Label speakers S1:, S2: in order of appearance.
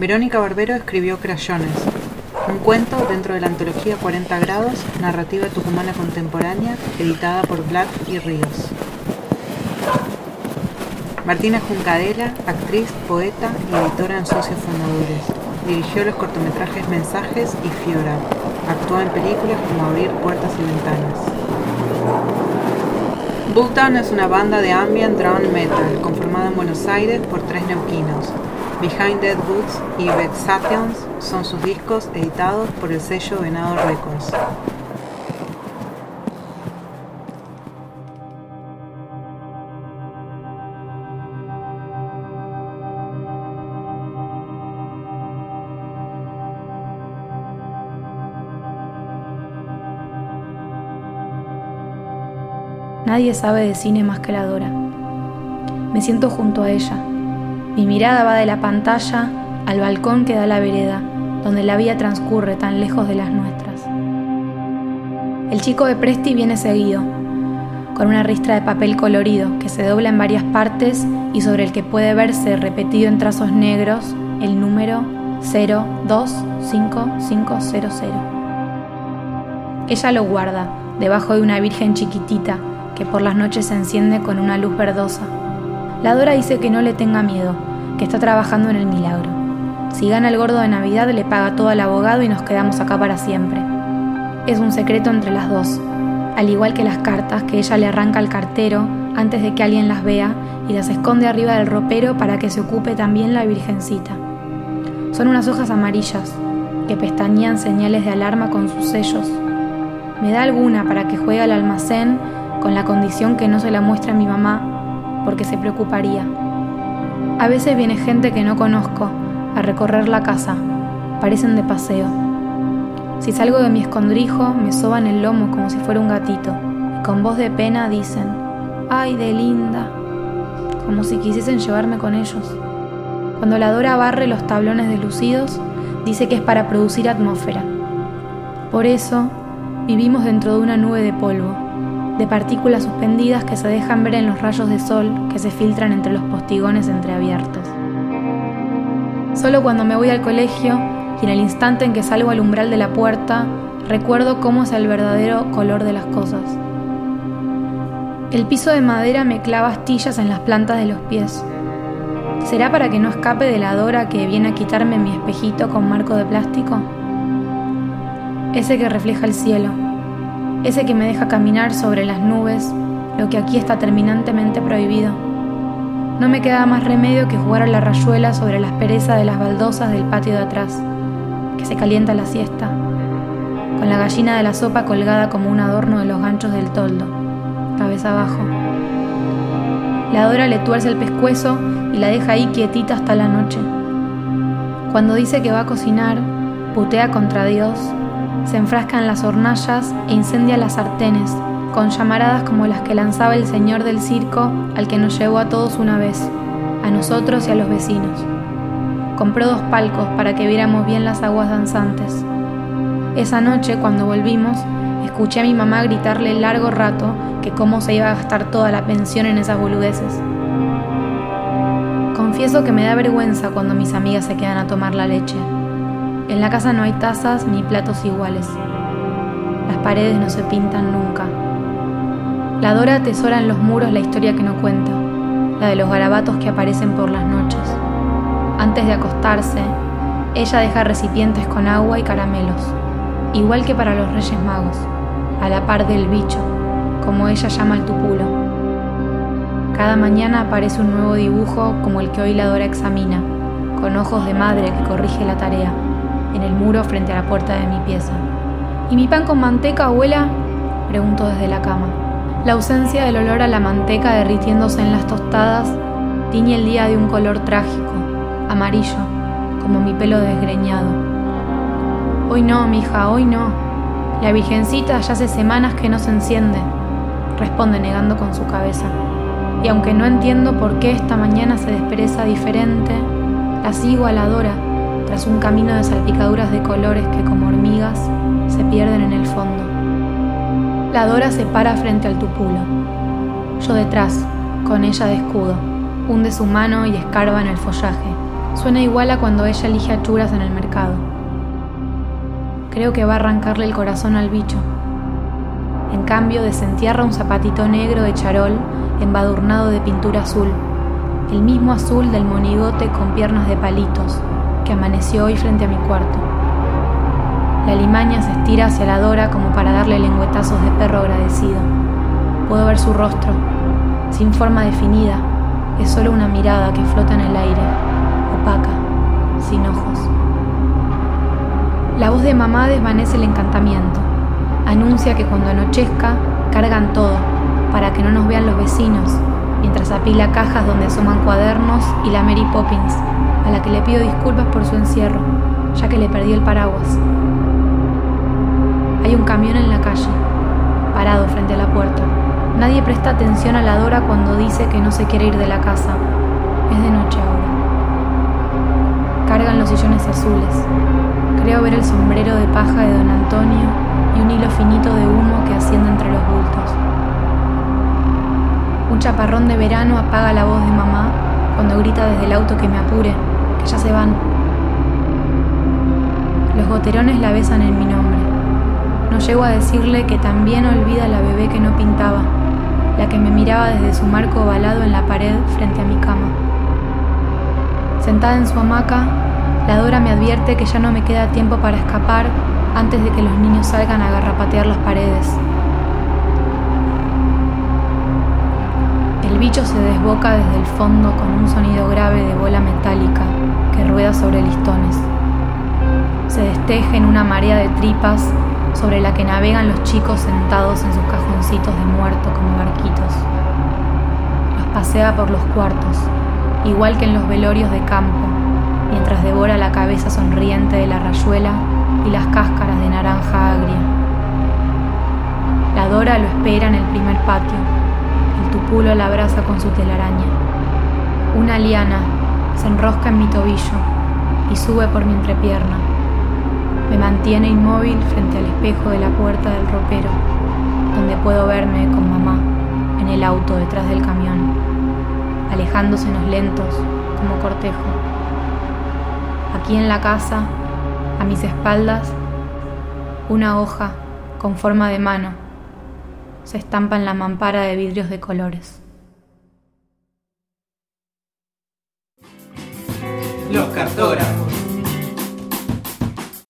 S1: Verónica Barbero escribió Crayones, un cuento dentro de la antología 40 grados, narrativa tucumana contemporánea, editada por Black y Ríos. Martina Juncadela, actriz, poeta y editora en Socios Fundadores. Dirigió los cortometrajes Mensajes y Fiora. Actuó en películas como Abrir Puertas y Ventanas. Bulltown es una banda de ambient metal conformada en Buenos Aires por tres neuquinos. Behind Dead Woods y Vexations son sus discos editados por el sello Venado Records.
S2: Nadie sabe de cine más que la Dora. Me siento junto a ella. Mi mirada va de la pantalla al balcón que da la vereda, donde la vía transcurre tan lejos de las nuestras. El chico de Presti viene seguido, con una ristra de papel colorido que se dobla en varias partes y sobre el que puede verse repetido en trazos negros el número 025500. Ella lo guarda debajo de una virgen chiquitita que por las noches se enciende con una luz verdosa. La Dora dice que no le tenga miedo, que está trabajando en el milagro. Si gana el gordo de Navidad le paga todo al abogado y nos quedamos acá para siempre. Es un secreto entre las dos, al igual que las cartas que ella le arranca al cartero antes de que alguien las vea y las esconde arriba del ropero para que se ocupe también la virgencita. Son unas hojas amarillas que pestañean señales de alarma con sus sellos. Me da alguna para que juegue al almacén con la condición que no se la muestre a mi mamá porque se preocuparía. A veces viene gente que no conozco a recorrer la casa, parecen de paseo. Si salgo de mi escondrijo, me soban el lomo como si fuera un gatito y con voz de pena dicen, ¡ay, de linda! como si quisiesen llevarme con ellos. Cuando la Dora barre los tablones deslucidos, dice que es para producir atmósfera. Por eso, vivimos dentro de una nube de polvo de partículas suspendidas que se dejan ver en los rayos de sol que se filtran entre los postigones entreabiertos. Solo cuando me voy al colegio y en el instante en que salgo al umbral de la puerta, recuerdo cómo es el verdadero color de las cosas. El piso de madera me clava astillas en las plantas de los pies. ¿Será para que no escape de la dora que viene a quitarme mi espejito con marco de plástico? Ese que refleja el cielo, ese que me deja caminar sobre las nubes, lo que aquí está terminantemente prohibido. No me queda más remedio que jugar a la rayuela sobre la aspereza de las baldosas del patio de atrás, que se calienta la siesta, con la gallina de la sopa colgada como un adorno de los ganchos del toldo, cabeza abajo. La Dora le tuerce el pescuezo y la deja ahí quietita hasta la noche. Cuando dice que va a cocinar, putea contra Dios se enfrasca en las hornallas e incendia las sartenes, con llamaradas como las que lanzaba el señor del circo al que nos llevó a todos una vez, a nosotros y a los vecinos. Compró dos palcos para que viéramos bien las aguas danzantes. Esa noche, cuando volvimos, escuché a mi mamá gritarle largo rato que cómo se iba a gastar toda la pensión en esas boludeces. Confieso que me da vergüenza cuando mis amigas se quedan a tomar la leche. En la casa no hay tazas ni platos iguales. Las paredes no se pintan nunca. La Dora atesora en los muros la historia que no cuenta, la de los garabatos que aparecen por las noches. Antes de acostarse, ella deja recipientes con agua y caramelos, igual que para los Reyes Magos, a la par del bicho, como ella llama el tupulo. Cada mañana aparece un nuevo dibujo como el que hoy la Dora examina, con ojos de madre que corrige la tarea en el muro frente a la puerta de mi pieza. ¿Y mi pan con manteca, abuela? Pregunto desde la cama. La ausencia del olor a la manteca derritiéndose en las tostadas tiñe el día de un color trágico, amarillo, como mi pelo desgreñado. Hoy no, mija, hoy no. La virgencita ya hace semanas que no se enciende, responde negando con su cabeza. Y aunque no entiendo por qué esta mañana se despereza diferente, la sigo a la Dora tras un camino de salpicaduras de colores que como hormigas se pierden en el fondo. La Dora se para frente al tupulo. Yo detrás, con ella de escudo, hunde su mano y escarba en el follaje, Suena igual a cuando ella elige achuras en el mercado. Creo que va a arrancarle el corazón al bicho. En cambio, desentierra un zapatito negro de charol embadurnado de pintura azul, el mismo azul del monigote con piernas de palitos que amaneció hoy frente a mi cuarto. La limaña se estira hacia la Dora como para darle lengüetazos de perro agradecido. Puedo ver su rostro, sin forma definida, es solo una mirada que flota en el aire, opaca, sin ojos. La voz de mamá desvanece el encantamiento. Anuncia que cuando anochezca, cargan todo, para que no nos vean los vecinos, mientras apila cajas donde asoman cuadernos y la Mary Poppins, a la que le pido disculpas por su encierro, ya que le perdí el paraguas. Hay un camión en la calle, parado frente a la puerta. Nadie presta atención a la Dora cuando dice que no se quiere ir de la casa. Es de noche ahora. Cargan los sillones azules. Creo ver el sombrero de paja de don Antonio y un hilo finito de humo que asciende entre los bultos. Un chaparrón de verano apaga la voz de mamá cuando grita desde el auto que me apure, que ya se van. Los goterones la besan en mi nombre. No llego a decirle que también olvida la bebé que no pintaba, la que me miraba desde su marco ovalado en la pared frente a mi cama. Sentada en su hamaca, la Dora me advierte que ya no me queda tiempo para escapar antes de que los niños salgan a garrapatear las paredes. Bicho se desboca desde el fondo con un sonido grave de bola metálica que rueda sobre listones. Se desteje en una marea de tripas sobre la que navegan los chicos sentados en sus cajoncitos de muerto como barquitos. Los pasea por los cuartos, igual que en los velorios de campo, mientras devora la cabeza sonriente de la rayuela y las cáscaras de naranja agria. La Dora lo espera en el primer patio. El tupulo la abraza con su telaraña. Una liana se enrosca en mi tobillo y sube por mi entrepierna. Me mantiene inmóvil frente al espejo de la puerta del ropero, donde puedo verme con mamá en el auto detrás del camión, alejándosenos lentos como cortejo. Aquí en la casa, a mis espaldas, una hoja con forma de mano se estampa en la mampara de vidrios de colores.
S3: Los cartógrafos.